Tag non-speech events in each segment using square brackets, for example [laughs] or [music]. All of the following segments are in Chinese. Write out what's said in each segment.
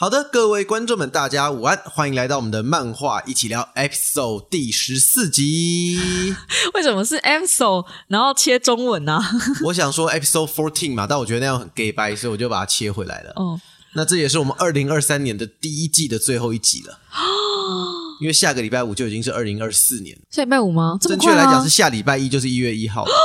好的，各位观众们，大家午安，欢迎来到我们的漫画一起聊 episode 第十四集。[laughs] 为什么是 episode，然后切中文呢、[laughs] 我想说 episode fourteen 嘛，但我觉得那样很 gay 白，所以我就把它切回来了。哦，那这也是我们二零二三年的第一季的最后一集了，[gasps] 因为下个礼拜五就已经是二零二四年，下礼拜五吗？正确来讲是下礼拜一就是一月一号。哦 [gasps]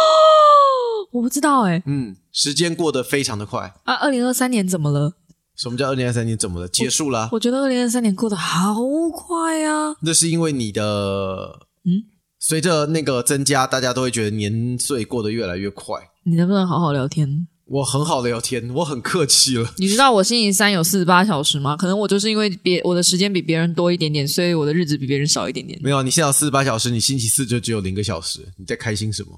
我不知道哎、嗯，时间过得非常的快。啊，二零二三年怎么了？什么叫二零二三年怎么了？结束了啊？我觉得二零二三年过得好快啊！那是因为你的嗯，随着那个增加，大家都会觉得年岁过得越来越快。你能不能好好聊天？我很好聊天，我很客气了。你知道我星期三有四十八小时吗？可能我就是因为别我的时间比别人多一点点，所以我的日子比别人少一点点。没有，你现在有四十八小时，你星期四就只有零个小时，你在开心什么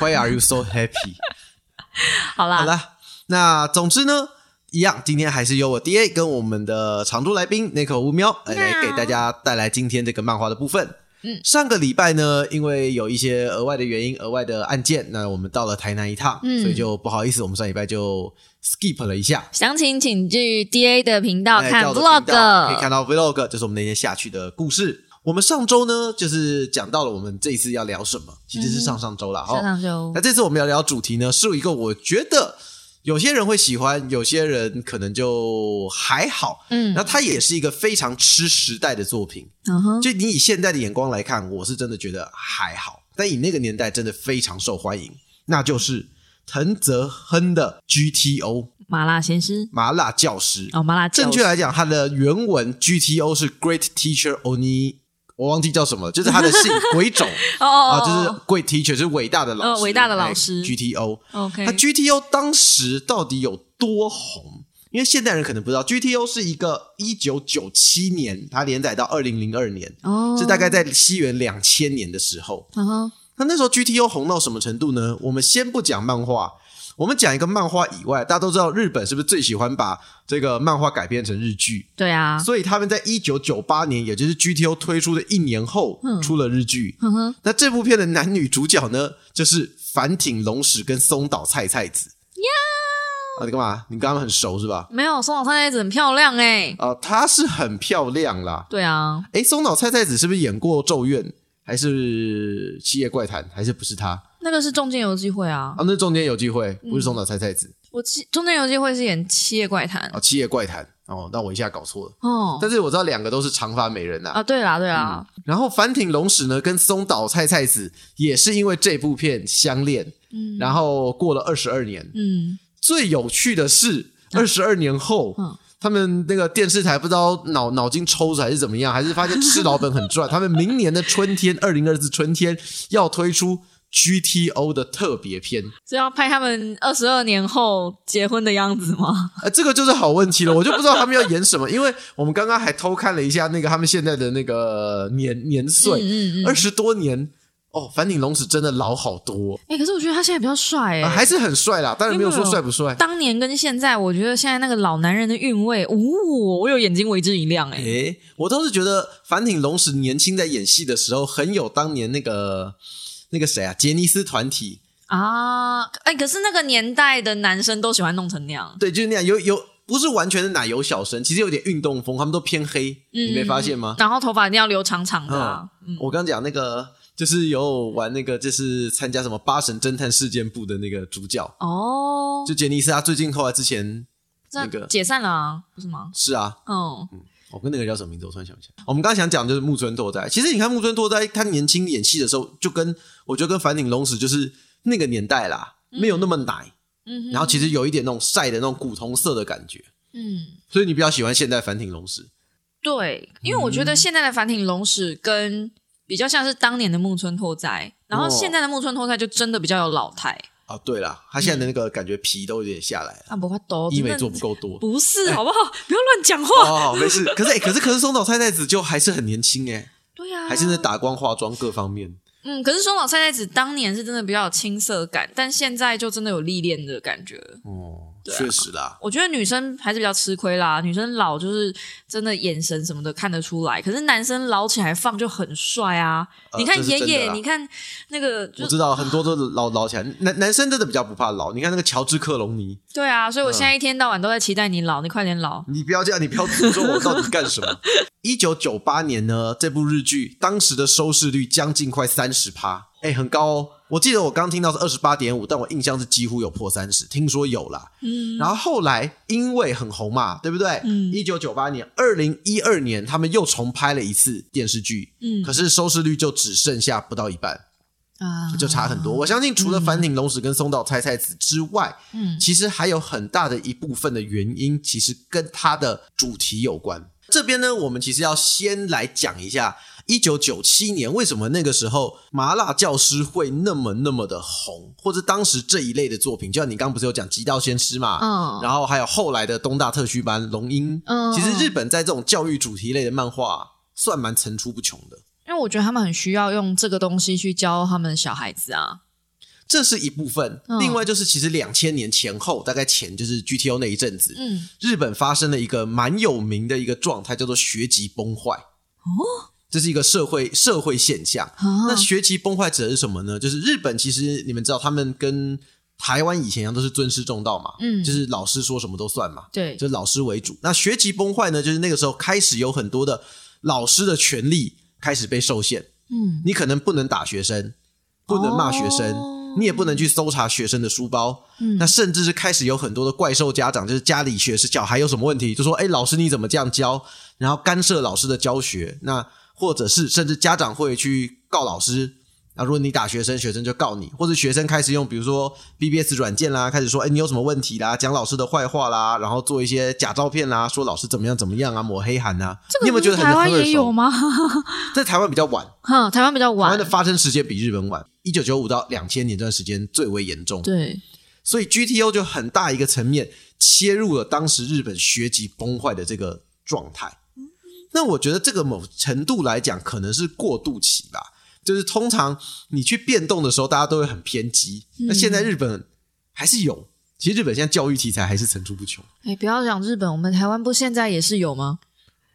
？Why are you so happy？[laughs] 好啦，好啦，那总之呢，一样，今天还是由我 D A 跟我们的常驻来宾那口乌喵来来给大家带来今天这个漫画的部分。嗯上个礼拜呢，因为有一些额外的原因、额外的案件，那我们到了台南一趟，嗯所以就不好意思，我们上礼拜就 skip 了一下。详情请去 D A 的频道看 vlog，可以。看到 vlog，就是我们那天下去的故事。我们上周呢，就是讲到了我们这一次要聊什么，其实是上上周了哈。上上周那这次我们要聊主题呢，是一个我觉得有些人会喜欢，有些人可能就还好。嗯。那它也是一个非常吃时代的作品。嗯哼，就你以现在的眼光来看，我是真的觉得还好，但以那个年代真的非常受欢迎，那就是藤泽亨的 GTO 麻辣先师。麻辣教师。哦，麻辣正确来讲，它的原文 GTO 是 Great Teacher Oni，我忘记叫什么了，就是他的姓鬼冢 [laughs] 哦哦啊，哦，就是 Great Teacher 是伟大的老师，呃伟大的老师哎 GTO。OK，他 GTO 当时到底有多红？因为现代人可能不知道，GTO 是一个一九九七年，它连载到二零零二年，哦，是大概在西元两千年的时候。那那时候 GTO 红到什么程度呢？我们先不讲漫画，我们讲一个漫画以外，大家都知道日本是不是最喜欢把这个漫画改编成日剧？对啊，所以他们在一九九八年，也就是 GTO 推出的一年后，出了日剧。嗯哼，那这部片的男女主角呢，就是反町隆史跟松岛菜菜子。呀啊，你干嘛？你跟他们很熟是吧？没有松岛菜菜子很漂亮哎，啊、她是很漂亮啦。对啊，诶，松岛菜菜子是不是演过《咒怨》还是《七夜怪谈》？还是不是她？那个是中间游记会啊。啊，，那中间有机会，不是松岛菜菜子。我记中间游记会是演《七夜怪谈。啊，《七夜怪谈》哦，那我一下搞错了。哦，但是我知道两个都是长发美人呐、啊，对啦对啦，然后反町隆史呢，跟松岛菜菜子也是因为这部片相恋，嗯。然后过了二十二年。嗯，最有趣的是，二十二年后，嗯他们那个电视台不知道脑脑筋抽着还是怎么样，还是发现吃老本很赚。[laughs] 他们明年的春天，二零二四春天要推出 GTO 的特别篇。是要拍他们二十二年后结婚的样子吗？呃，这个就是好问题了，我就不知道他们要演什么，因为我们刚刚还偷看了一下那个他们现在的那个年年岁，嗯嗯二十多年哦，反町隆史真的老好多、哎，可是我觉得他现在比较帅哎，啊还是很帅啦，当然没有说帅不帅。当年跟现在，我觉得现在那个老男人的韵味，哦，我有眼睛为之一亮哎、诶，我倒是觉得反町隆史年轻在演戏的时候，很有当年那个那个谁啊，杰尼斯团体，啊，哎，可是那个年代的男生都喜欢弄成那样，对，就是那样，有有不是完全的奶油小生，其实有点运动风，他们都偏黑，你没发现吗？然后头发一定要留长长的、啊，嗯，我刚讲那个就是有玩那个，就是参加什么八神侦探事件部的那个主角，哦，就杰尼斯，他最近后来之前那个解散了啊，不是吗？是啊，嗯，我跟那个叫什么名字？我突然想不起来。我们刚刚想讲就是木村拓哉，其实你看木村拓哉他年轻演戏的时候，就跟我觉得跟反町隆史就是那个年代啦，没有那么奶，嗯哼然后其实有一点那种晒的那种古铜色的感觉，嗯，所以你比较喜欢现代反町隆史。对，因为我觉得现在的反町隆史跟比较像是当年的木村拓哉，然后哦现在的木村拓哉就真的比较有老态，啊，对了，他现在的那个感觉皮都有点下来了，啊，不怕多，医美做不够多。不是，[laughs] 好不好？不要乱讲话。哦，没事。可是、欸可是可是松岛菜菜子就还是很年轻哎、[laughs] 对呀、还是在打光化妆各方面。嗯，可是松岛菜菜子当年是真的比较有青涩感，但现在就真的有历练的感觉。哦，对啊确实啦。我觉得女生还是比较吃亏啦，女生老就是真的眼神什么的看得出来，可是男生老起来放就很帅啊！呃你看爷爷，这是真的啦你看那个就我知道很多都老老起来，男男生真的比较不怕老。你看那个乔治克隆尼，对啊，所以我嗯现在一天到晚都在期待你老，你快点老。你不要这样，你不要诅咒我到底干什么？[laughs] 一九九八年呢，这部日剧当时的收视率将近快三十趴，哎，很高哦。我记得我刚听到是二十八点五，但我印象是几乎有破三十，听说有啦。嗯，然后后来因为很红嘛，对不对？嗯一九九八年、二零一二年，他们又重拍了一次电视剧，嗯可是收视率就只剩下不到一半，啊就差很多。我相信除了反町隆史跟松岛菜菜子之外，嗯其实还有很大的一部分的原因，其实跟它的主题有关。这边呢，我们其实要先来讲一下，一九九七年为什么那个时候麻辣教师会那么那么的红，或者当时这一类的作品，就像你刚刚不是有讲《极道先师》嘛，嗯然后还有后来的东大特区班、龙樱，嗯其实日本在这种教育主题类的漫画算蛮层出不穷的。因为我觉得他们很需要用这个东西去教他们的小孩子啊。这是一部分，嗯另外就是其实两千年前后，大概前就是 GTO 那一阵子，嗯，日本发生了一个蛮有名的一个状态，叫做学籍崩坏。哦，这是一个社会社会现象。啊那学籍崩坏指的是什么呢？就是日本其实你们知道，他们跟台湾以前一样都是尊师重道嘛，嗯就是老师说什么都算嘛，对，就是老师为主。那学籍崩坏呢，就是那个时候开始有很多的老师的权利开始被受限，嗯，你可能不能打学生，不能骂学生，哦你也不能去搜查学生的书包。嗯那甚至是开始有很多的怪兽家长，就是家里学生小孩有什么问题，就说：“哎，老师你怎么这样教？”然后干涉老师的教学。那或者是甚至家长会去告老师。那如果你打学生，学生就告你，或者学生开始用比如说 BBS 软件啦，开始说：“哎，你有什么问题啦？”讲老师的坏话啦，然后做一些假照片啦，说老师怎么样怎么样啊，抹黑函啊。这个你有没有觉得很台湾？也有吗？[laughs] 在台湾比较晚。哈，[laughs] 台湾比较晚台湾的。发生时间比日本晚，一九九五到两千年这段时间最为严重，对，所以 GTO 就很大一个层面切入了当时日本学籍崩坏的这个状态。那我觉得这个某程度来讲，可能是过渡期吧。就是通常你去变动的时候，大家都会很偏激。那现在日本还是有，其实日本现在教育题材还是层出不穷。哎，不要讲日本，我们台湾不现在也是有吗？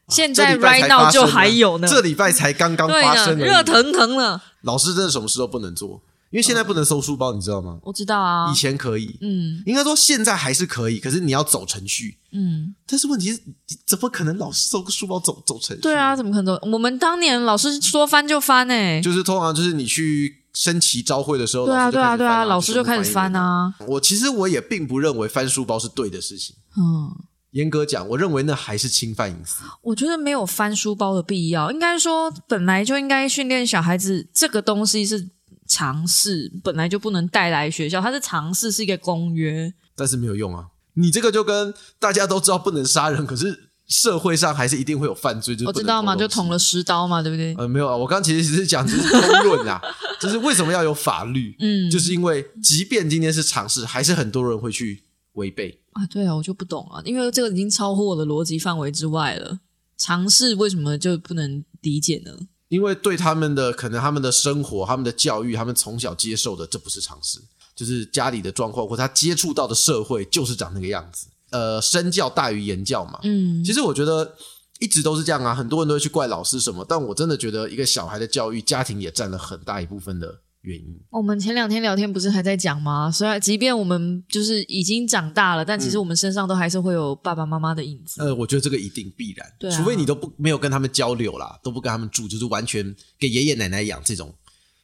现在 right 才 now 就还有呢，这礼拜才刚刚，发生热腾腾了。老师真的什么事都不能做，因为现在不能收书包，你知道吗？我知道啊以，前可以，嗯应该说现在还是可以，可是你要走程序。嗯，但是问题是，怎么可能老师收个书包走走程序？对啊，，怎么可能走？我们当年老师说翻就翻哎，就是通常就是你去升旗招会的时候，对啊对啊对啊，老师就开始翻啊。啊，我其实我也并不认为翻书包是对的事情。嗯。严格讲，我认为那还是侵犯隐私。我觉得没有翻书包的必要，应该说本来就应该训练小孩子，这个东西是尝试，本来就不能带来学校，它是尝试，是一个公约。但是没有用啊！你这个就跟大家都知道不能杀人，可是社会上还是一定会有犯罪，就是我知道嘛，就捅了十刀嘛，对不对？呃，没有啊，我刚其实只是讲只是公论啊，[laughs] 就是为什么要有法律？嗯就是因为即便今天是尝试，还是很多人会去违背。啊，对啊，我就不懂啊，因为这个已经超乎我的逻辑范围之外了。尝试为什么就不能理解呢？因为对他们的可能他们的生活、他们的教育、他们从小接受的，这不是常识，就是家里的状况或他接触到的社会就是长那个样子。呃，身教大于言教嘛。嗯其实我觉得一直都是这样啊，很多人都会去怪老师什么，但我真的觉得一个小孩的教育，家庭也占了很大一部分的原因。我们前两天聊天不是还在讲吗？虽然即便我们就是已经长大了，但其实我们身上都还是会有爸爸妈妈的影子。呃，我觉得这个一定必然，对啊除非你都不没有跟他们交流啦，都不跟他们住，就是完全给爷爷奶奶养这种，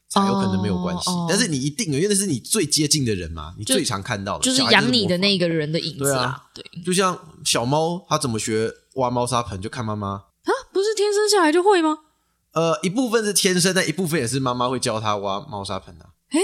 才有可能没有关系。哦哦但是你一定有，因为那是你最接近的人嘛，你最常看到的，就是养你的那个人的影子啊。对就像小猫，它怎么学挖猫砂盆，就看妈妈。啊，不是天生下来就会吗？呃，一部分是天生，但一部分也是妈妈会教它挖猫砂盆啊。哎，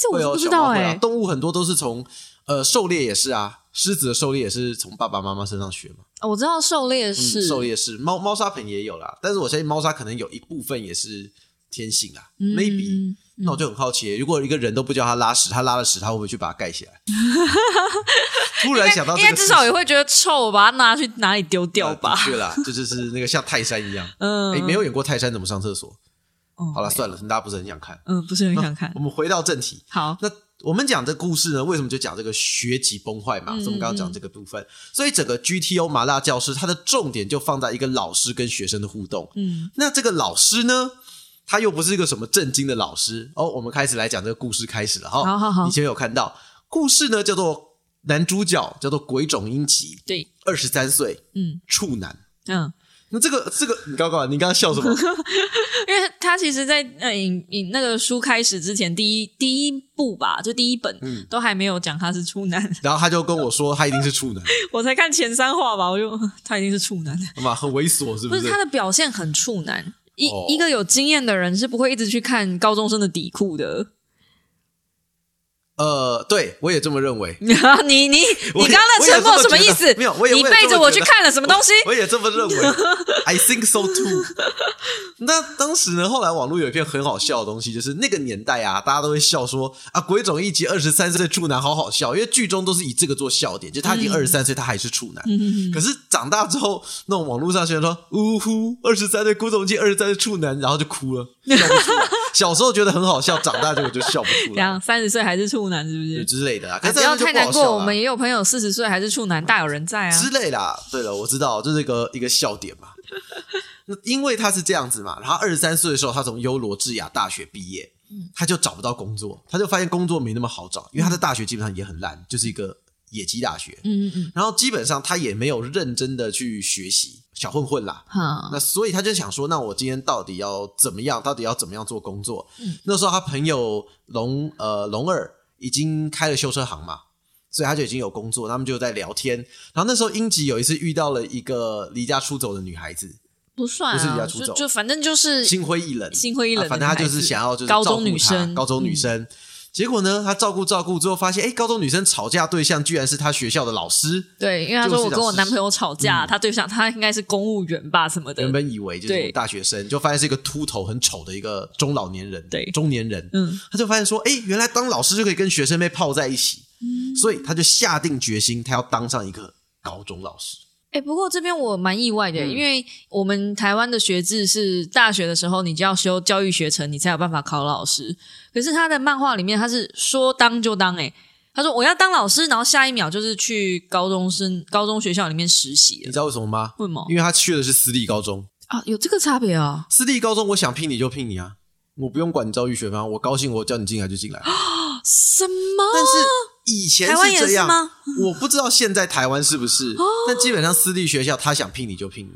这我不知道哎。动物很多都是从呃狩猎也是啊，狮子的狩猎也是从爸爸妈妈身上学嘛。哦我知道狩猎嗯是狩猎是猫猫砂盆也有啦，但是我相信猫砂可能有一部分也是天性啊、嗯 m a y b e 那我就很好奇，如果一个人都不叫他拉屎，他拉了屎，他会不会去把它盖起来？[laughs] 突然想到这应个事情，该至少也会觉得臭，把它拿去哪里丢掉吧呃的？确啦，就就是那个像泰山一样。[laughs] 嗯，哎，没有演过泰山怎么上厕所？哦好了，算了，大家不是很想看。嗯，不是很想看我。们回到正题，好，那我们讲这故事呢，为什么就讲这个学籍崩坏嘛？所以我们刚刚讲这个部分，所以整个 GTO 麻辣教师它的重点就放在一个老师跟学生的互动。嗯，那这个老师呢，他又不是一个什么正经的老师哦。我们开始来讲这个故事开始了哈。好好好你前面有看到故事呢，叫做男主角叫做鬼冢英吉，对，二十三岁，嗯处男。嗯，那这个这个，你刚刚你刚刚笑什么？[laughs] 因为他其实在，呃影影那个书开始之前，第一第一部吧，就第一本、嗯都还没有讲他是处男，[laughs] 然后他就跟我说，他一定是处男，[laughs] 我才看前三话吧，我就他一定是处男，嘛，很猥琐，是是？不是他的表现很处男。一、哦一个有经验的人是不会一直去看高中生的底裤的。呃，对我也这么认为。[laughs] 你你 [laughs] 你刚刚的沉默什么意思？没有我也你背着我去看了什么东西？我也这么认为，[laughs] I think so too。那当时呢，后来网络有一篇很好笑的东西，就是那个年代啊，大家都会笑说啊，鬼冢一集二十三岁的处男好好笑，因为剧中都是以这个做笑点，就他已经二十三岁，他还是处男。可是长大之后，那种网络上宣传说，呜呼，二十三岁古董记二十三岁处男，然后就哭了，笑不出来。小时候觉得很好笑，长大结果就笑不出来，[laughs] 这样三十岁还是处男是不？是之类的啊。可是不要太难过，我们也有朋友四十岁还是处男，大有人在啊之。类啦。对了，我知道，这是一个一个笑点嘛。那 [laughs] 因为他是这样子嘛，然后二十三岁的时候，他从优罗智雅大学毕业，他就找不到工作，他就发现工作没那么好找，因为他的大学基本上也很烂，就是一个野鸡大学。嗯嗯嗯，然后基本上他也没有认真的去学习，小混混啦。好，那所以他就想说，那我今天到底要怎么样？到底要怎么样做工作？嗯那时候他朋友龙呃龙二已经开了修车行嘛，所以他就已经有工作，他们就在聊天。然后那时候英吉有一次遇到了一个离家出走的女孩子，不算不是离家啊，出走就就反正就是心灰意冷，心灰意冷啊反正他就是想要就是高中照顾她女生高中女生。结果呢，他照顾照顾之后，发现哎，高中女生吵架对象居然是他学校的老师。对，因为他说我跟我男朋友吵架，他对象他应该是公务员吧什么的。原，本以为就是大学生，就发现是一个秃头很丑的一个中老年人，对。中年人。嗯，他就发现说，哎，原来当老师就可以跟学生妹泡在一起，嗯。所以他就下定决心，他要当上一个高中老师。哎，不过这边我蛮意外的，嗯因为我们台湾的学制是大学的时候你就要修教育学程，你才有办法考老师。可是他的漫画里面他是说当就当，哎，他说我要当老师，然后下一秒就是去高中生高中学校里面实习。你知道为什么吗？为什么因为他去的是私立高中，啊？有这个差别啊？私立高中我想聘你就聘你啊，我不用管你教育学分啊，我高兴我叫你进来就进来。[gasps] 什么？但是以前是这样，是吗？我不知道现在台湾是不是，但基本上私立学校他想聘你就聘你。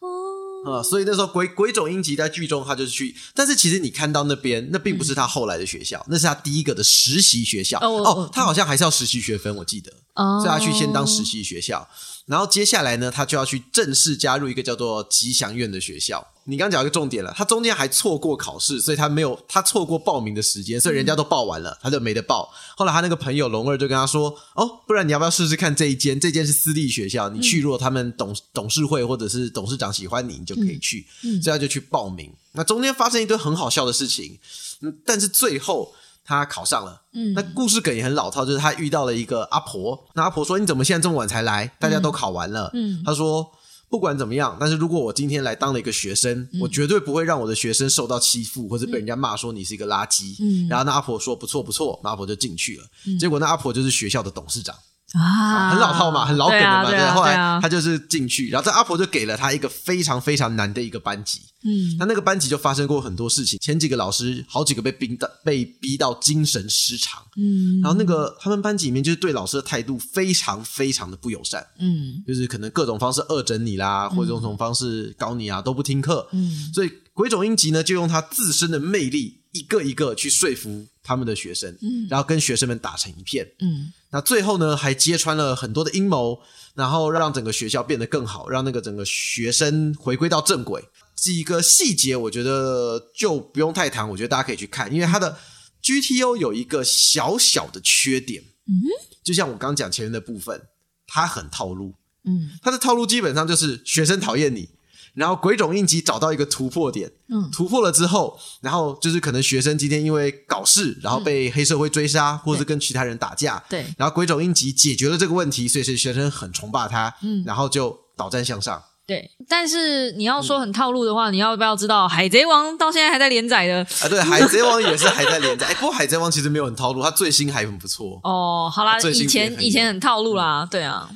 哦，啊、所以那时候鬼鬼冢英吉在剧中他就是去，但是其实你看到那边，那并不是他后来的学校，那是他第一个的实习学校。哦他好像还是要实习学分，我记得，哦所以他去先当实习学校，然后接下来呢，他就要去正式加入一个叫做吉祥院的学校。你刚讲一个重点了，他中间还错过考试，所以他没有他错过报名的时间，所以人家都报完了，他就没得报。后来他那个朋友龙二就跟他说：“哦，不然你要不要试试看这一间？这间是私立学校，你去如果他们董董事会或者是董事长喜欢你，你就可以去。所以他就去报名。那中间发生一堆很好笑的事情，嗯，但是最后他考上了。嗯那故事梗也很老套，就是他遇到了一个阿婆，那阿婆说：“你怎么现在这么晚才来？大家都考完了。嗯他说。不管怎么样，但是如果我今天来当了一个学生，嗯我绝对不会让我的学生受到欺负，或者被人家骂说你是一个垃圾。嗯然后那阿婆说不错不错，那阿婆就进去了。结果那阿婆就是学校的董事长，啊，很老套嘛，很老梗的嘛。对啊，后来他就是进去，然后这阿婆就给了他一个非常非常难的一个班级。嗯。那那个班级就发生过很多事情，前几个老师好几个被逼到被逼到精神失常，嗯。然后那个他们班级里面就是对老师的态度非常非常的不友善，嗯。就是可能各种方式恶整你啦，或者用什么方式搞你啊，都不听课。嗯。所以鬼冢英吉呢，就用他自身的魅力，一个一个去说服他们的学生，嗯然后跟学生们打成一片。嗯那最后呢，还揭穿了很多的阴谋，然后让整个学校变得更好，让那个整个学生回归到正轨。几个细节，我觉得就不用太谈，我觉得大家可以去看，因为它的 GTO 有一个小小的缺点，嗯就像我刚刚讲前面的部分，它很套路，嗯它的套路基本上就是学生讨厌你。然后鬼冢应急找到一个突破点，嗯突破了之后，然后就是可能学生今天因为搞事，然后被黑社会追杀，或者是跟其他人打架，嗯对然后鬼冢英吉解决了这个问题，所以是学生很崇拜他，嗯然后就导战向上，对，但是你要说很套路的话，你要不要知道《海贼王》到现在还在连载的？啊，对，[laughs]《海贼王》也是还在连载。哎，不过《海贼王》其实没有很套路，它最新还很不错。哦，好啦，以前以前很套路啦，对啊，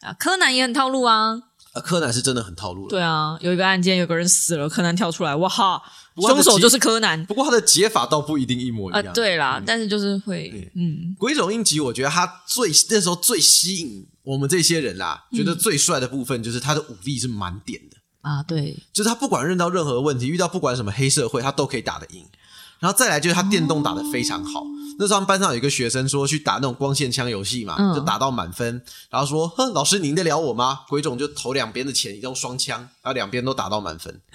啊，柯南也很套路啊。啊，柯南是真的很套路。对啊，有一个案件，有个人死了，柯南跳出来，哇哈，凶手就是柯南。不过他的解法倒不一定一模一样。对啦，但是就是会，嗯，鬼冢英吉，我觉得他最那时候最吸引我们这些人啦，觉得最帅的部分就是他的武力是满点的。啊，对，就是他不管认到任何问题，遇到不管什么黑社会，他都可以打得赢。然后再来就是他电动打得非常好。那时候班上有一个学生说去打那种光线枪游戏嘛，就打到满分，然后说：“哼，老师，你赢得了我吗？”鬼冢就投两边的钱，用双枪，然后两边都打到满分。[laughs]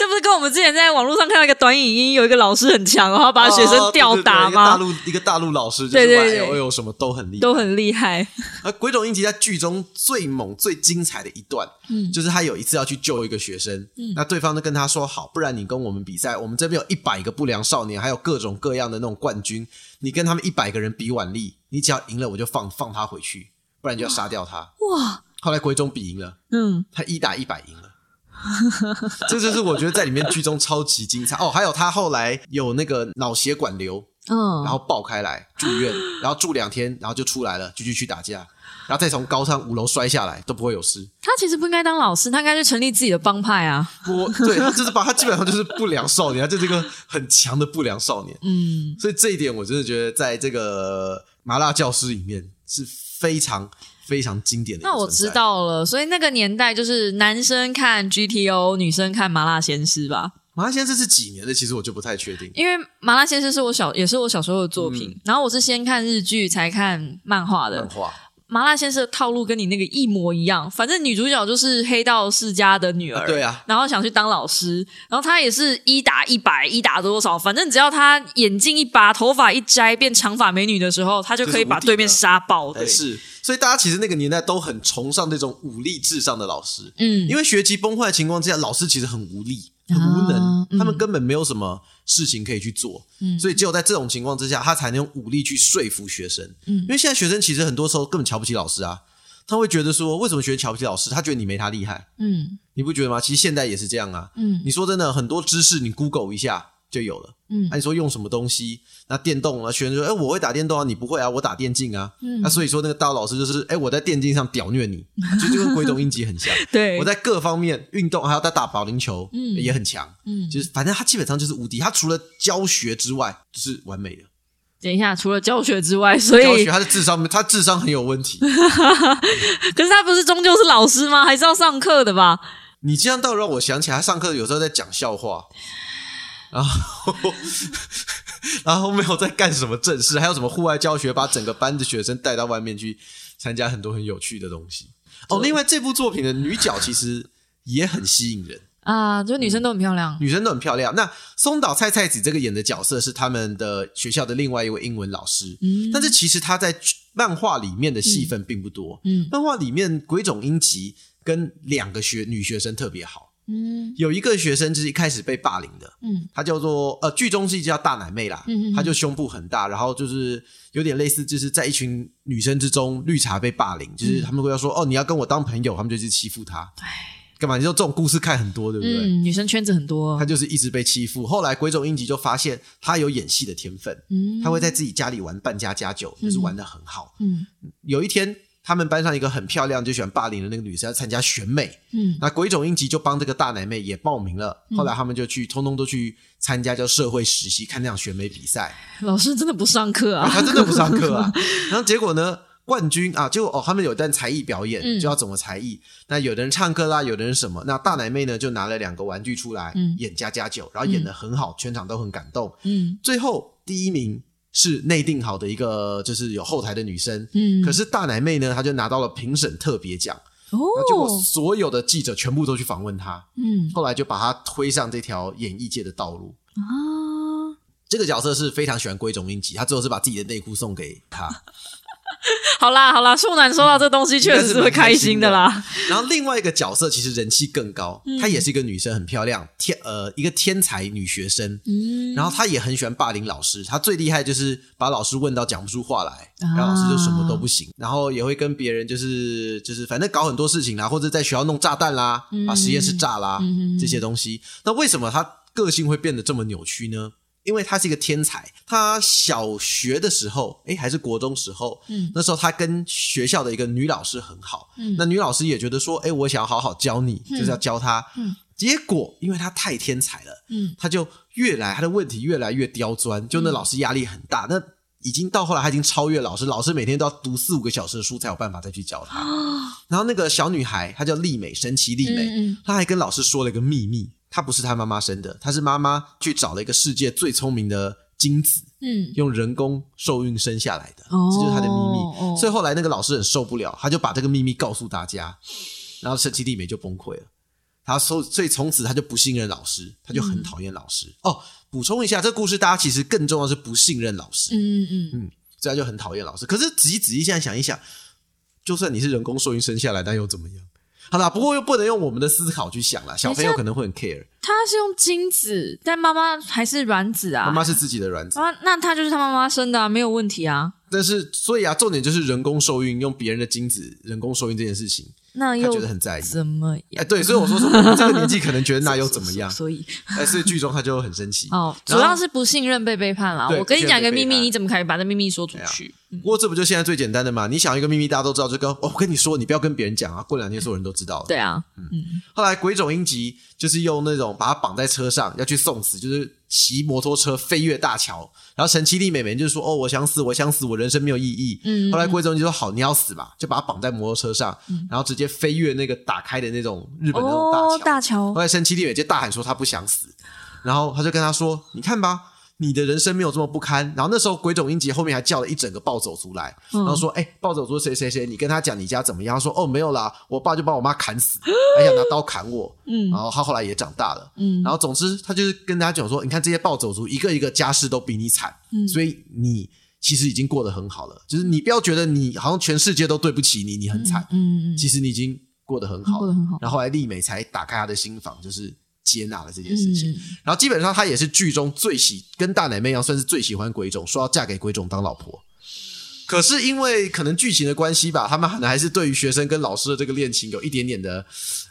这不是跟我们之前在网络上看到一个短影音，有一个老师很强，然后把学生吊打吗？大陆一个大陆老师，对对对，有什么都很厉害，都很厉害。而鬼冢英吉在剧中最猛、最精彩的一段，嗯，就是他有一次要去救一个学生，嗯，那对方就跟他说：“好，不然你跟我们比赛，我们这边有一百个不良少年，还有各种各样的那种冠军。”你跟他们一百个人比腕力，你只要赢了，我就放放他回去，不然就要杀掉他。哇！后来鬼冢比赢了，嗯，他一打一百赢了，[laughs] 这就是我觉得在里面剧中超级精彩哦。还有他后来有那个脑血管瘤，嗯，然后爆开来住院，然后住两天，然后就出来了，继续去打架。然后再从高山五楼摔下来都不会有事。他其实不应该当老师，他应该去成立自己的帮派啊。我，对，他就是把他基本上就是不良少年，他就是一个很强的不良少年。嗯，所以这一点我真的觉得在这个麻辣教师里面是非常非常经典的。那我知道了，所以那个年代就是男生看 GTO，女生看麻辣鲜师吧？麻辣鲜师是几年的？其实我就不太确定，因为麻辣鲜师是我小也是我小时候的作品，然后我是先看日剧才看漫画的。漫画。麻辣先生的套路跟你那个一模一样，反正女主角就是黑道世家的女儿，对啊，然后想去当老师，然后她也是一打一百，一打多少，反正只要她眼镜一拔，头发一摘，变长发美女的时候，她就可以把对面杀爆。对，是，所以大家其实那个年代都很崇尚那种武力至上的老师，嗯，因为学籍崩坏的情况之下，老师其实很无力。无能，他们根本没有什么事情可以去做，所以只有在这种情况之下，他才能用武力去说服学生。因为现在学生其实很多时候根本瞧不起老师啊，他会觉得说，为什么学生瞧不起老师？他觉得你没他厉害。嗯，你不觉得吗？其实现在也是这样啊。嗯，你说真的，很多知识你 Google 一下。就有了，嗯，那你说用什么东西？那电动啊，学生说，哎，我会打电动啊，你不会啊，我打电竞啊，嗯，那所以说那个大老师就是，哎，我在电竞上屌虐你，就就跟鬼冢英吉很像，[laughs] 对，我在各方面运动还有在打保龄球，嗯，也很强，嗯，就是反正他基本上就是无敌，他除了教学之外就是完美的。等一下，除了教学之外，所以教学他的智商，他智商很有问题，[laughs] 可是他不是终究是老师吗？还是要上课的吧？你这样倒让我想起来，他上课有时候在讲笑话。然后，[laughs] 然后没有在干什么正事，还有什么户外教学，把整个班的学生带到外面去参加很多很有趣的东西。哦，另外这部作品的女角其实也很吸引人。啊，就女生都很漂亮，女生都很漂亮。那松岛菜菜子这个演的角色是他们的学校的另外一位英文老师，嗯，但是其实她在漫画里面的戏份并不多，嗯，漫画里面鬼冢英吉跟两个学女学生特别好。嗯，有一个学生就是一开始被霸凌的，嗯，他叫做呃，剧中是一叫大奶妹啦，嗯，他就胸部很大，然后就是有点类似，就是在一群女生之中，绿茶被霸凌，就是他们会要说哦，你要跟我当朋友，他们就去欺负他，干嘛？你说这种故事看很多，对不对？嗯，女生圈子很多，她就是一直被欺负。后来鬼冢英吉就发现她有演戏的天分，嗯，他会在自己家里玩扮家家酒，就是玩的很好，嗯，有一天。他们班上一个很漂亮、就喜欢霸凌的那个女生要参加选美，嗯，那鬼冢英吉就帮这个大奶妹也报名了。后来他们就去，通通都去参加叫社会实习，看那场选美比赛。老师真的不上课啊？他真的不上课啊？[laughs] 然后结果呢？冠军啊，结果哦，他们有段才艺表演，就要怎么才艺？那有的人唱歌啦，有的人什么？那大奶妹呢，就拿了两个玩具出来演家家酒，然后演的很好，全场都很感动。嗯，最后第一名。是内定好的一个，就是有后台的女生。嗯，可是大奶妹呢，她就拿到了评审特别奖。哦，结果所有的记者全部都去访问她。嗯，后来就把她推上这条演艺界的道路。啊，这个角色是非常喜欢龟冢英吉，他最后是把自己的内裤送给他。好 [laughs] 啦好啦，处男收到这东西确实是会开心的啦。然后另外一个角色其实人气更高，嗯她也是一个女生，很漂亮，天呃一个天才女学生。嗯，然后她也很喜欢霸凌老师，她最厉害就是把老师问到讲不出话来，啊然后老师就什么都不行，然后也会跟别人就是就是反正搞很多事情啦，或者在学校弄炸弹啦，把实验室炸啦、嗯这些东西。那为什么她个性会变得这么扭曲呢？因为他是一个天才，他小学的时候，诶，还是国中时候，嗯那时候他跟学校的一个女老师很好，嗯那女老师也觉得说，诶，我想要好好教你，就是要教他。嗯结果因为他太天才了，嗯他就越来他的问题越来越刁钻，就那老师压力很大，那已经到后来他已经超越老师，老师每天都要读四五个小时的书才有办法再去教他。然后那个小女孩她叫丽美，神奇丽美，嗯嗯她还跟老师说了一个秘密，她不是他妈妈生的，他是妈妈去找了一个世界最聪明的精子，嗯用人工受孕生下来的，哦这就是他的秘密。哦所以后来那个老师很受不了，他就把这个秘密告诉大家，然后神奇丽美就崩溃了。他所所以从此他就不信任老师，他就很讨厌老师。哦，补充一下，这个故事大家其实更重要是不信任老师，嗯嗯嗯，所以他就很讨厌老师。可是仔细仔细现在想一想，就算你是人工受孕生下来，那又怎么样？好啦，不过又不能用我们的思考去想啦，小朋友可能会很 care。他是用精子，但妈妈还是卵子啊。妈妈是自己的卵子，啊，那他就是他妈妈生的啊，没有问题啊。但是所以啊，重点就是人工受孕，用别人的精子人工受孕这件事情，他那又觉得很在意。怎么哎，样？对，所以我说 [laughs] 这个年纪可能觉得那又怎么样？所以哎，所以剧中他就很生气。哦，主要是不信任被背叛了。我跟你讲一个秘密，你怎么可以把这秘密说出去？不过这不就现在最简单的嘛？你想一个秘密，大家都知道，就跟哦，我跟你说，你不要跟别人讲啊。过两天所有人都知道了。对啊，嗯后来鬼冢英吉就是用那种把他绑在车上要去送死，就是骑摩托车飞越大桥，然后神奇丽美美就是说哦，我想死，我想死，我人生没有意义。嗯后来贵州就说好，你要死吧，就把他绑在摩托车上，然后直接飞越那个打开的那种日本的那种大桥。哦，大桥后来神奇丽美就大喊说他不想死，然后他就跟他说：“你看吧，你的人生没有这么不堪。”然后那时候鬼冢英杰后面还叫了一整个暴走族来，然后说：“哎、暴走族谁谁谁，你跟他讲你家怎么样？”他说：“哦，没有啦，我爸就把我妈砍死，[gasps] 还想拿刀砍我。”嗯。然后他后来也长大了，嗯。然后总之他就是跟大家讲说：“你看这些暴走族一个一个家世都比你惨，嗯。所以你。”其实已经过得很好了，就是你不要觉得你好像全世界都对不起你，你很惨，嗯嗯其实你已经过得很好了，过得很好。然后后来丽美才打开他的心房，就是接纳了这件事情。嗯然后基本上他也是剧中最喜跟大奶妹一样，算是最喜欢鬼冢，说要嫁给鬼冢当老婆。可是因为可能剧情的关系吧，他们可能还是对于学生跟老师的这个恋情有一点点的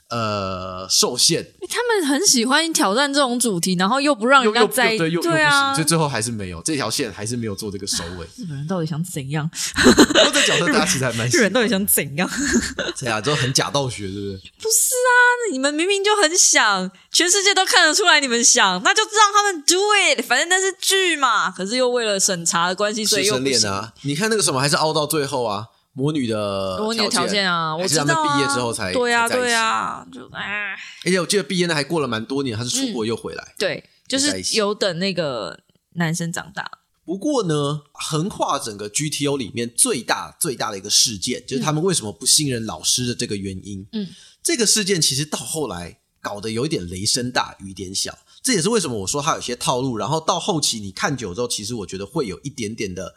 呃受限，嗯，他们很喜欢挑战这种主题，然后又不让人家在又对啊行，所以，最后还是没有这条线，还是没有做这个收尾。日本人到底想怎样？不过这角色大家其实还蛮喜欢日本人到底想怎样？[laughs] 对啊，就很假道学，对不对？不是啊，你们明明就很想，全世界都看得出来你们想，那就让他们 do it，反正那是剧嘛。可是又为了审查的关系，所以师生又不行。恋啊，你看那个什么，还是凹到最后啊，魔女的魔女的条件啊，我还是他们知道啊。毕业之后才对啊，才在一起对啊，就哎，而且我记得毕业呢还过了蛮多年，他是出国又回来。对，就是有等那个男生长大。不过呢，横跨整个 GTO 里面最大最大的一个事件，就是他们为什么不信任老师的这个原因。嗯，这个事件其实到后来搞得有一点雷声大雨点小，这也是为什么我说他有些套路。然后到后期你看久之后，其实我觉得会有一点点的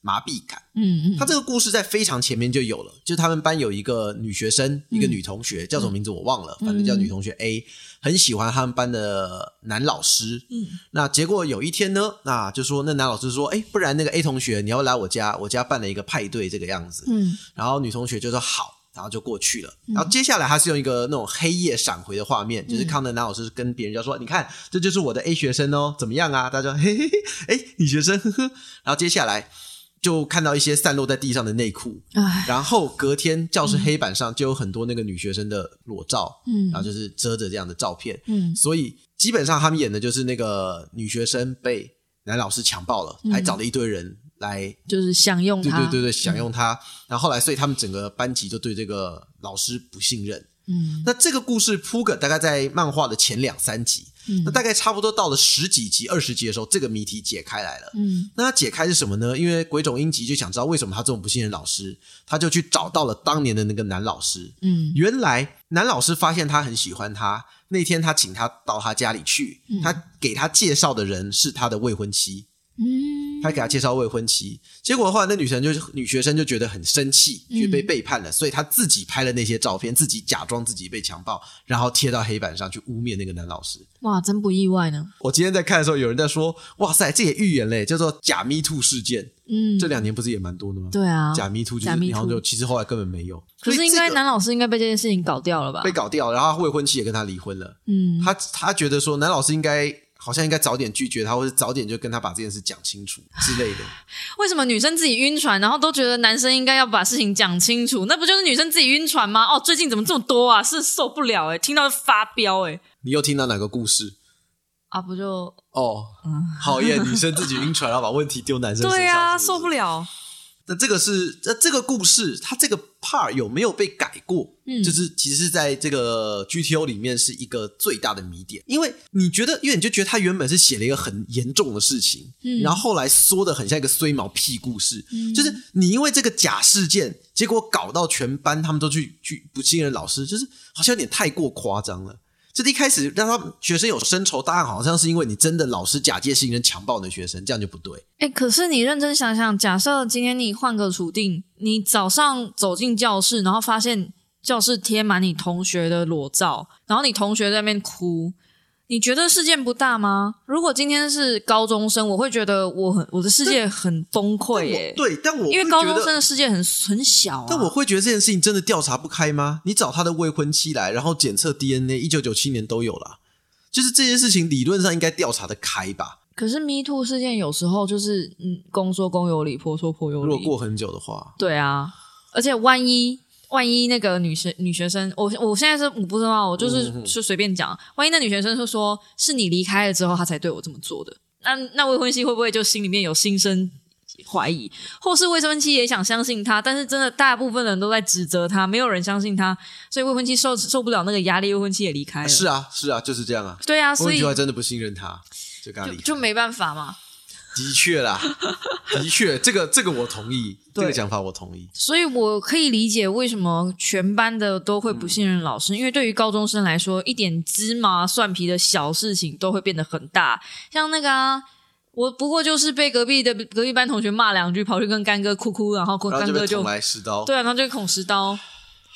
麻痹感。嗯嗯他这个故事在非常前面就有了，就是他们班有一个女学生，一个女同学，叫什么名字我忘了，反正叫女同学 A，很喜欢他们班的男老师。嗯，那结果有一天呢，那就说那男老师说，哎，不然那个 A 同学你要来我家，我家办了一个派对这个样子。嗯然后女同学就说好。然后就过去了，然后接下来他是用一个那种黑夜闪回的画面，就是康德男老师跟别人家说：“你看，这就是我的 A 学生哦，怎么样啊？”大家说：“ [laughs] 嘿嘿嘿，哎，女学生，呵呵。”然后接下来就看到一些散落在地上的内裤，哎，然后隔天教室黑板上就有很多那个女学生的裸照，嗯然后就是遮着这样的照片，嗯所以基本上他们演的就是那个女学生被男老师强暴了，还找了一堆人来，就是享用他。对对对对，享用他。然后后来，所以他们整个班级就对这个老师不信任。嗯那这个故事铺梗大概在漫画的前两三集，嗯那大概差不多到了十几集、二十集的时候，这个谜题解开来了。嗯那他解开是什么呢？因为鬼冢英吉就想知道为什么他这么不信任老师，他就去找到了当年的那个男老师。嗯原来男老师发现他很喜欢他，那天他请他到他家里去，他给他介绍的人是他的未婚妻。嗯他给他介绍未婚妻，结果后来那女生就女学生就觉得很生气，觉得被背叛了，所以她自己拍了那些照片，自己假装自己被强暴，然后贴到黑板上去污蔑那个男老师。哇，真不意外呢。我今天在看的时候，有人在说：“哇塞，这也预言嘞，叫做假 Me Too 事件。”嗯，这两年不是也蛮多的吗？对啊，假 Me Too 然后就其实后来根本没有，可是应该这个男老师应该被这件事情搞掉了吧被？搞掉，然后未婚妻也跟他离婚了。嗯，他他觉得说男老师应该好像应该早点拒绝他，或者早点就跟他把这件事讲清楚之类的。[laughs] 为什么女生自己晕船，然后都觉得男生应该要把事情讲清楚？那不就是女生自己晕船吗？哦，最近怎么这么多啊？是受不了哎、听到就发飙哎、你又听到哪个故事？啊，不就哦，讨厌女生自己晕船，然后把问题丢男生身上。[laughs] 受不了。那这个是那这个故事，它这个 part 有没有被改过？嗯。就是其实在这个 GTO 里面是一个最大的谜点，因为你觉得，因为你就觉得他原本是写了一个很严重的事情，嗯。然后后来缩的很像一个衰毛屁故事，嗯。就是你因为这个假事件，结果搞到全班他们都去去不信任老师，就是好像有点太过夸张了。这一开始让他学生有深仇大恨，好像是因为你真的老师假借信任强暴你的学生，这样就不对。哎，可是你认真想想，假设今天你换个处境，你早上走进教室，然后发现教室贴满你同学的裸照，然后你同学在那边哭，你觉得事件不大吗？如果今天是高中生，我会觉得我很我的世界很崩溃但耶，对，但我因为高中生的世界很很小、啊。但我会觉得这件事情真的调查不开吗？你找他的未婚妻来，然后检测 DNA，一九九七年都有了，就是这件事情理论上应该调查的开吧？可是 Me Too 事件有时候就是嗯，公说公有理，婆说婆有理。如果过很久的话，对啊，而且万一万一那个女生女学生，我我现在是我不知道，我就是嗯就随便讲，万一那女学生就说是你离开了之后，她才对我这么做的，那那未婚妻会不会就心里面有心生怀疑，或是未婚妻也想相信他，但是真的大部分人都在指责他，没有人相信他，所以未婚妻受受不了那个压力，未婚妻也离开了。是啊，是啊，就是这样啊。对啊，所以妻还真的不信任他，就没办法嘛。的确啦，[laughs] 的确，这个这个我同意，这对个讲法我同意。所以我可以理解为什么全班的都会不信任老师，因为对于高中生来说，一点芝麻蒜皮的小事情都会变得很大。像那个啊，我不过就是被隔壁的隔壁班同学骂两句，跑去跟干哥哭哭，然后干哥就就捅来十刀，对啊，然后就捅十刀，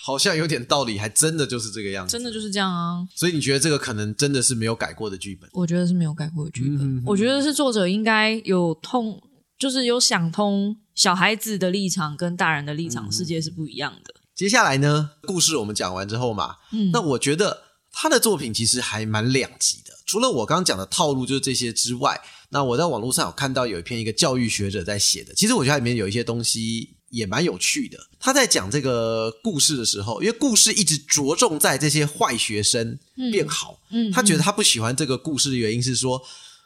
好像有点道理，还真的就是这个样子。真的就是这样啊。所以你觉得这个可能真的是没有改过的剧本？我觉得是没有改过的剧本，嗯我觉得是作者应该有通，就是有想通小孩子的立场跟大人的立嗯场，世界是不一样的。接下来呢，故事我们讲完之后嘛，嗯那我觉得他的作品其实还蛮两极的。除了我刚刚讲的套路就是这些之外，那我在网络上有看到有一篇一个教育学者在写的，其实我觉得它里面有一些东西也蛮有趣的。他在讲这个故事的时候，因为故事一直着重在这些坏学生变好，嗯，他觉得他不喜欢这个故事的原因是说，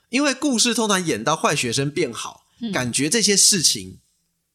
因为故事通常演到坏学生变好，嗯感觉这些事情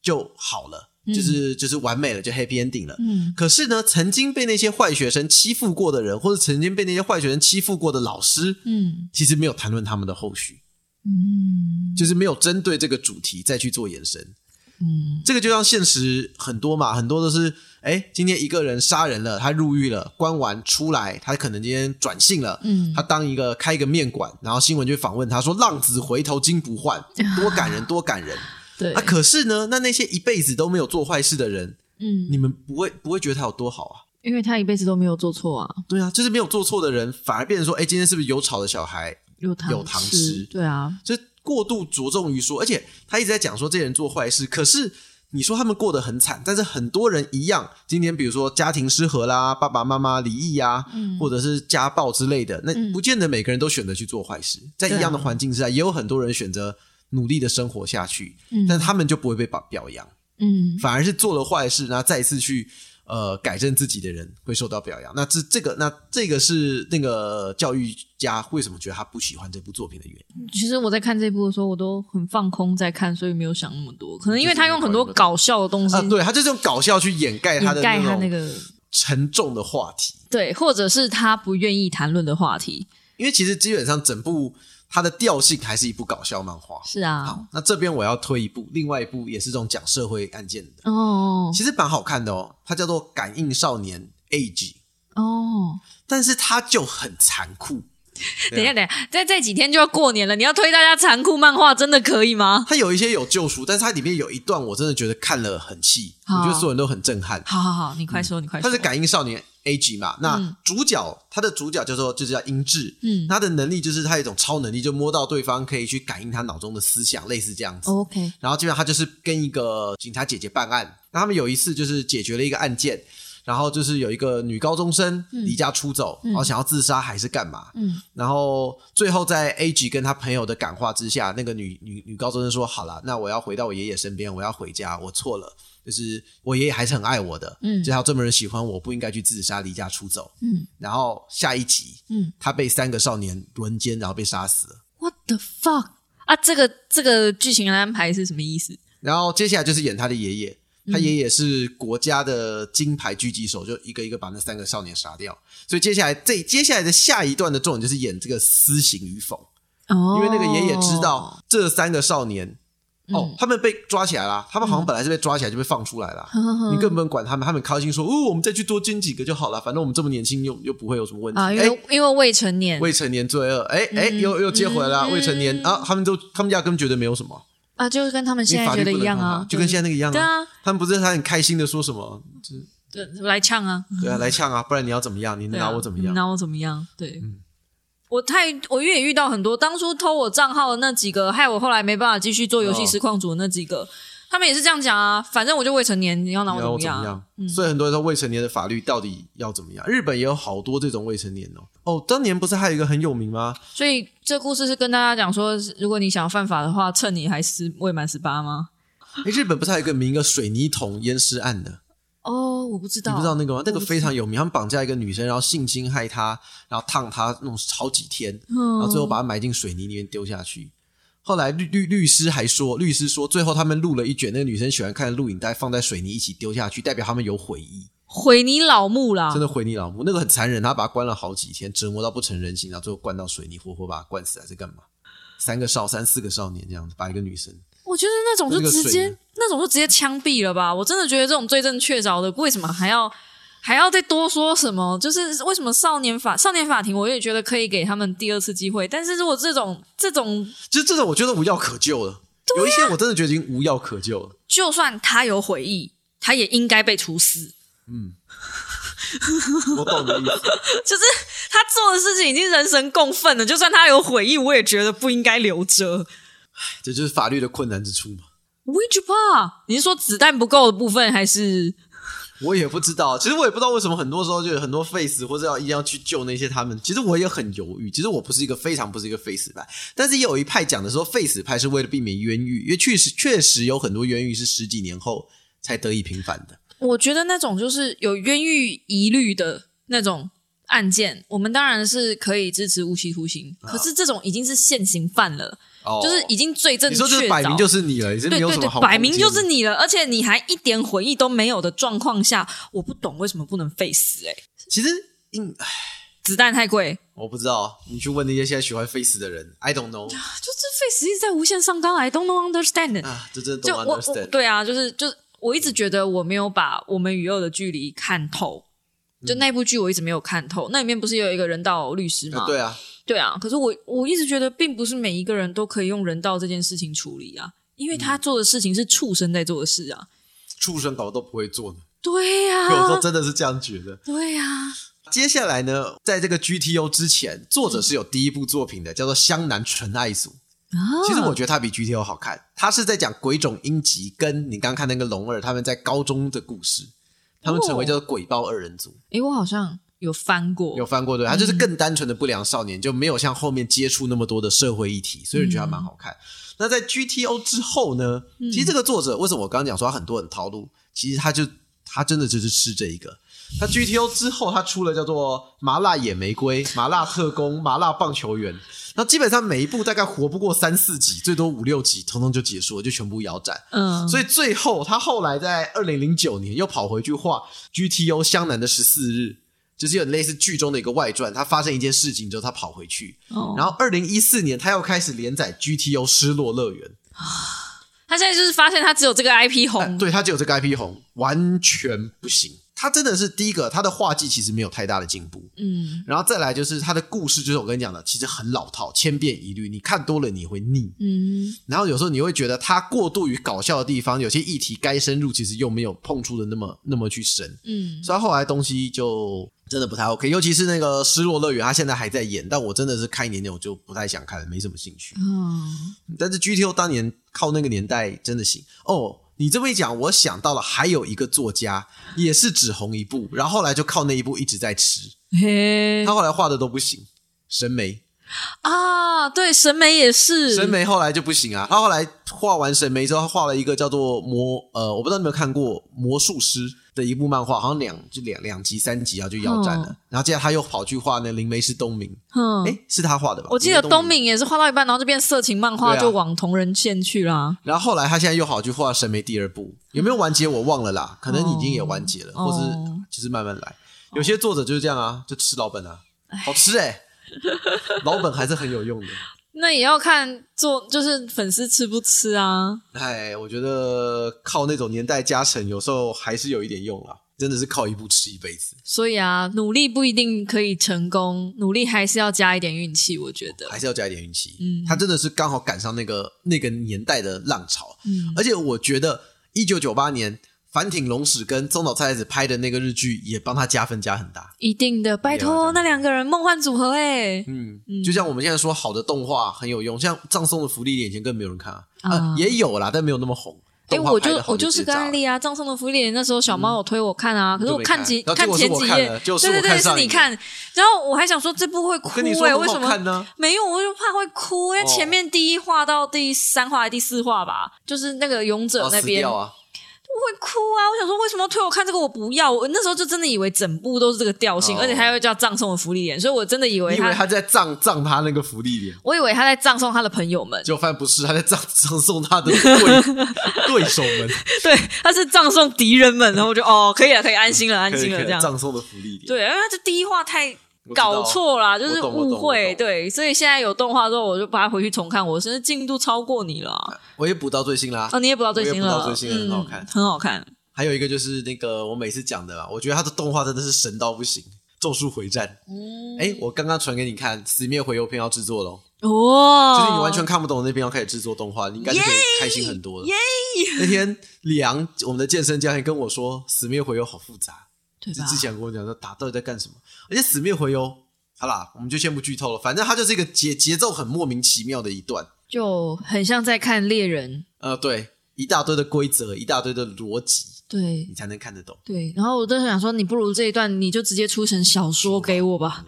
就好了，就是就是完美了，就 happy ending 了。嗯可是呢，曾经被那些坏学生欺负过的人，或者曾经被那些坏学生欺负过的老师，嗯其实没有谈论他们的后续，嗯就是没有针对这个主题再去做延伸。嗯。这个就像现实很多嘛，很多都是，哎，今天一个人杀人了，他入狱了，关完出来，他可能今天转性了，嗯。他当一个开一个面馆，然后新闻就访问他说“浪子回头金不换”，[laughs] 多感人，多感人。对。啊！可是呢，那那些一辈子都没有做坏事的人，嗯，你们不会不会觉得他有多好啊？因为他一辈子都没有做错啊，对啊，就是没有做错的人，反而变成说，哎，今天是不是有吵的小孩？有糖有糖吃？吃。对啊，就过度着重于说，而且他一直在讲说这些人做坏事，可是你说他们过得很惨，但是很多人一样，今天比如说家庭失和啦，爸爸妈妈离异呀、嗯。或者是家暴之类的，那不见得每个人都选择去做坏事，在一样的环境之下，也有很多人选择努力的生活下去，嗯。但他们就不会被表表扬，嗯。反而是做了坏事，然后再次去。呃，改正自己的人会受到表扬。那这这个，那这个是那个教育家为什么觉得他不喜欢这部作品的原因。其实我在看这部的时候，我都很放空在看，所以没有想那么多。可能因为他用很多搞笑的东西啊，对，他就是用搞笑去掩盖他的掩盖他种那个沉重的话题。对，或者是他不愿意谈论的话题。因为其实基本上整部它的调性还是一部搞笑漫画。是啊好，，那这边我要推一部，另外一部也是这种讲社会案件的，哦其实蛮好看的哦。它叫做《感应少年 Age》，哦，但是它就很残酷。[laughs] 等一下，等一下，在这几天就要过年了，你要推大家残酷漫画，真的可以吗？它有一些有救赎，但是它里面有一段我真的觉得看了很气，我觉得所有人都很震撼。好好好，你快说，你快说。它是感应少年 A 级嘛？那主角他的主角叫做就是叫英智，嗯他的能力就是他有一种超能力，就摸到对方可以去感应他脑中的思想，类似这样子。OK，然后基本上他就是跟一个警察姐姐办案，那他们有一次就是解决了一个案件，然后就是有一个女高中生离家出走，然后想要自杀还是干嘛，嗯，然后最后在 A 级跟他朋友的感化之下，那个女女女高中生说：“好了，那我要回到我爷爷身边，我要回家，我错了，就是我爷爷还是很爱我的，嗯只要这么人喜欢我，不应该去自杀离家出走。”嗯然后下一集，嗯他被三个少年轮奸，然后被杀死了。，What the fuck 啊？这个这个剧情的安排是什么意思？然后接下来就是演他的爷爷，嗯他爷爷是国家的金牌狙击手，就一个一个把那三个少年杀掉。所以接下来这接下来的下一段的重点就是演这个私刑与否，哦因为那个爷爷知道这三个少年。哦，嗯他们被抓起来了。他们好像本来是被抓起来就被放出来了，你根本不用管他们。他们很开心说：“哦，我们再去多捐几个就好了，反正我们这么年轻，又又不会有什么问题。”啊，因哎为因为未成年未成年罪恶，哎哎，又又接回来未成年啊，他们都他们压根觉得没有什么，啊，就跟他们现在觉得一样啊，就跟现在那个一样对啊，他们不是还很开心的说什么？对来呛啊，对啊，来呛啊，不然你要怎么样？你能拿我怎么样？拿我怎么样？对。我太我也遇到很多当初偷我账号的那几个，害我后来没办法继续做游戏哦实况组的那几个，他们也是这样讲啊。反正我就未成年，你要拿我我怎么样？所以很多人说未成年的法律到底要怎么样？日本也有好多这种未成年哦。哦，当年不是还有一个很有名吗？所以这故事是跟大家讲说，如果你想要犯法的话，趁你还是未满十八吗？哎，日本不是还有一个名一个水泥桶淹尸案的？哦，我不知道，你不知道那个吗？那个非常有名，他们绑架一个女生，然后性侵害她，然后烫她弄好几天，然嗯后最后把她埋进水泥里面丢下去。后来律律律师还说，律师说最后他们录了一卷那个女生喜欢看的录影带，放在水泥一起丢下去，代表他们有悔意，毁你老木啦真！的毁你老母。那个很残忍，他把她关了好几天，折磨到不成人形，然后最后灌到水泥，活活把她灌死，还是干嘛？三个少三四个少年这样子，把一个女生，我觉得那种就直接那种就直接枪毙了吧！我真的觉得这种罪证确凿的，为什么还要还要再多说什么？就是为什么少年法少年法庭，我也觉得可以给他们第二次机会。但是如果这种这种，就是这种我觉得无药可救了。有一些我真的觉得已经无药可救了。就算他有悔意，他也应该被处死。嗯 [laughs] 我懂你的意思。[laughs] 就是他做的事情已经人神共愤了，就算他有悔意，我也觉得不应该留着。这就是法律的困难之处嘛。Which part？你是说子弹不够的部分，还是我也不知道，其实我也不知道为什么很多时候就有很多 face 或者要一定要去救那些他们。其实我也很犹豫，其实我不是一个非常不是一个 face 派，但是也有一派讲的说 face 派是为了避免冤狱，因为确实确实有很多冤狱是十几年后才得以平反的。我觉得那种就是有冤狱疑虑的那种案件，我们当然是可以支持无期徒刑。可是这种已经是现行犯了，哦就是已经罪证你确凿，说就是摆明就是你了，你是没对对对有什么好，摆明就是你了，而且你还一点悔意都没有的状况下，我不懂为什么不能废死、欸？哎，其实应唉子弹太贵，我不知道，你去问那些现在喜欢 face 的人，I don't know 就是废死一直在无限上纲，I don't know understand。啊，这真的就 don't 我我 understand。对啊，就是就是我一直觉得我没有把我们与恶的距离看透。就那部剧我一直没有看透，那里面不是有一个人道律师吗？啊对啊，对啊，可是我我一直觉得，并不是每一个人都可以用人道这件事情处理啊，因为他做的事情是畜生在做的事啊。畜生搞都不会做的，对呀、有时候真的是这样觉得。对呀、接下来呢，在这个 GTO 之前，作者是有第一部作品的，叫做《湘南纯爱组》。啊，其实我觉得它比 GTO 好看，它是在讲鬼冢英吉跟你刚刚看那个龙二他们在高中的故事，他们成为叫做鬼豹二人组。诶，我好像有翻过，有翻过对，他就是更单纯的不良少年，就没有像后面接触那么多的社会议题，所以我觉得还蛮好看。那在 GTO 之后呢？其实这个作者为什么我刚刚讲说他很多很套路，其实他就他真的就是吃这一个。他 GTO 之后，他出了叫做《麻辣野玫瑰》《麻辣特工》《麻辣棒球员》，那基本上每一部大概活不过三四集，最多五六集，统统就结束了，就全部腰斩。嗯，所以最后他后来在二零零九年又跑回去画 GTO 湘南的十四日，就是有点类似剧中的一个外传。他发生一件事情之后，他跑回去，哦然后二零一四年他又开始连载 GTO 失落乐园。他现在就是发现他只有这个 IP 红，对他只有这个 IP 红，完全不行。他真的是第一个，他的画技其实没有太大的进步，嗯然后再来就是他的故事，就是我跟你讲的，其实很老套，千变一律，你看多了你会腻。嗯然后有时候你会觉得他过度于搞笑的地方，有些议题该深入，其实又没有碰触的那么那么去深，嗯所以他后来东西就真的不太 OK。尤其是那个《失落乐园》，他现在还在演，但我真的是看一点点我就不太想看了，没什么兴趣。嗯但是 GTO 当年靠那个年代真的行哦。你这么一讲，我想到了还有一个作家也是只红一部，然后后来就靠那一部一直在吃，嘿他后来画的都不行。神眉，啊，对，神美也是神眉后来就不行啊。他后来画完神眉之后，他画了一个叫做魔呃，我不知道你有没有看过魔术师的一部漫画，好像两就两两集三集啊就腰斩了。嗯然后接着他又跑去画那灵媒是东明，嗯，诶，是他画的吧？我记得东。敏也是画到一半，然后就变色情漫画，对啊就往同人线去啦。然后后来他现在又跑去画神媒第二部，有没有完结我忘了啦，可能已经也完结了，哦或是就是慢慢来。有些作者就是这样啊，就吃老本啊，好吃哎、[laughs] 老本还是很有用的。那也要看做，就是粉丝吃不吃啊。哎，我觉得靠那种年代加成，有时候还是有一点用啦。真的是靠一步吃一辈子，所以啊，努力不一定可以成功，努力还是要加一点运气。我觉得，还是要加一点运气。嗯他真的是刚好赶上那个那个年代的浪潮，嗯而且我觉得一九九八年反町隆史跟中岛菜菜子拍的那个日剧也帮他加分加很大。一定的，拜托那两个人梦幻组合哎、嗯，就像我们现在说好的动画很有用，像葬送的福利脸以前更没有人看啊，啊呃也有啦，但没有那么红。哎、我就我就是个直接炸了案例啊！葬送的福利莲那时候小猫有推我看啊，可是我看几看前几页对对对，是你看，然后我还想说这部会哭哎、为什么？没有，我就怕会哭，因为哦前面第一话到第三话还第四话吧，就是那个勇者哦那边！会哭啊！我想说为什么要推我看这个？我不要！我那时候就真的以为整部都是这个调性，哦而且他又叫葬送的福利脸，所以我真的以为他，你以为他在葬葬他那个福利脸，我以为他在葬送他的朋友们，结果发现不是，他在葬葬送他的对 [laughs] 对手们，[laughs] 对，他是葬送敌人们，然后我就哦，可以了，可以安心了，安心了这样。葬送的福利脸。对，因为他这第一话太搞错啦，就是误会，对，所以现在有动画之后，我就把它回去重看，我甚至进度超过你了啊。我也补到最新啦。哦，你也补到最新我也补了，到最新很好看很好看。还有一个就是那个我每次讲的啦，我觉得他的动画真的是神到不行，《咒术回战》。嗯，哎，我刚刚传给你看，《死灭回游篇》要制作喽，哦，就是你完全看不懂的那边要开始制作动画，你应该是可以开心很多的。耶那天李阳，我们的健身教练跟我说，《死灭回游》好复杂，对吧？之之前跟我讲说打到底在干什么，而且《死灭回游》好啦，我们就先不剧透了，反正它就是一个节节奏很莫名其妙的一段，就很像在看猎人，呃，对，一大堆的规则，一大堆的逻辑，对你才能看得懂。对。然后我都想说，你不如这一段你就直接出成小说给我吧。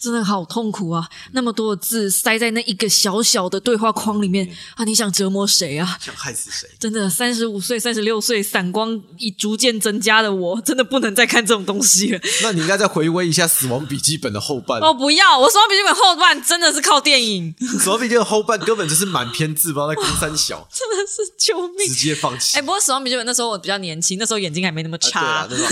真的好痛苦啊！那么多的字塞在那一个小小的对话框里面啊！你想折磨谁啊？想害死谁？真的，三十五岁、三十六岁，散光已逐渐增加的我，真的不能再看这种东西了。[laughs] 那你应该再回味一下《死亡笔记本》的后半，哦，不要！我《死亡笔记本》后半真的是靠电影，[laughs]《死亡笔记本》后半根本就是满篇字，不知道在攻三小，[laughs] 真的是救命直！接放弃。哎，不过《死亡笔记本》那时候我比较年轻，那时候眼睛还没那么啊对差。啦那种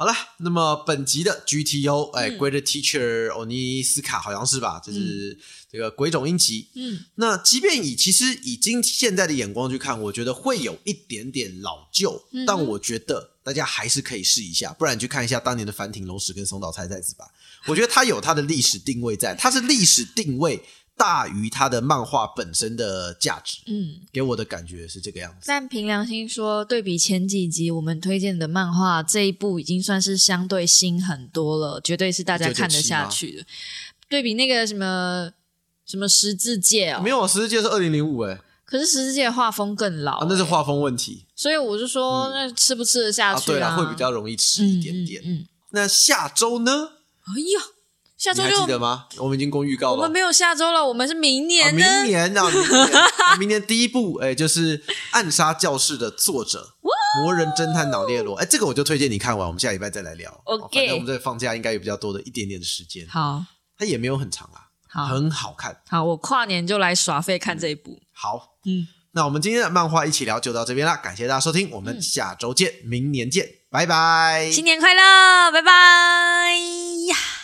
好了，那么本集的 GTO，哎、嗯 g r e a t Teacher 欧尼斯卡好像是吧？就是这个鬼冢英吉。嗯，那即便以其实以今现在的眼光去看，我觉得会有一点点老旧，嗯但我觉得大家还是可以试一下，不然你去看一下当年的繁町龙史跟松岛菜菜子吧。我觉得它有它的历史定位在，它是历史定位大于它的漫画本身的价值，嗯，给我的感觉是这个样子。但凭良心说，对比前几集我们推荐的漫画，这一部已经算是相对新很多了，绝对是大家看得下去的。对比那个什么什么十字界哦，没有，十字界是二零零五哎，可是十字界画风更老、啊，那是欸。画风问题。所以我就说，那吃不吃得下啊，去对了，会比较容易吃一点点。嗯嗯嗯。那下周呢？哎呀，下周就记得吗？我们已经公预告了我们。没有下周了，我们是明啊，年呢。明年啊，明年，啊 [laughs] 明年第一部，哎，就是《暗杀教室》的作者魔人侦探脑列罗，哎，这个我就推荐你看完，我们下礼拜再来聊。OK 哦反正我们在放假应该有比较多的一点点的时间，好它也没有很长啊，好很好看。好，我跨年就来耍废看这一部。好，嗯，那我们今天的漫画一起聊就到这边啦，感谢大家收听，我们下周见，明年见，拜拜。新年快乐，拜拜。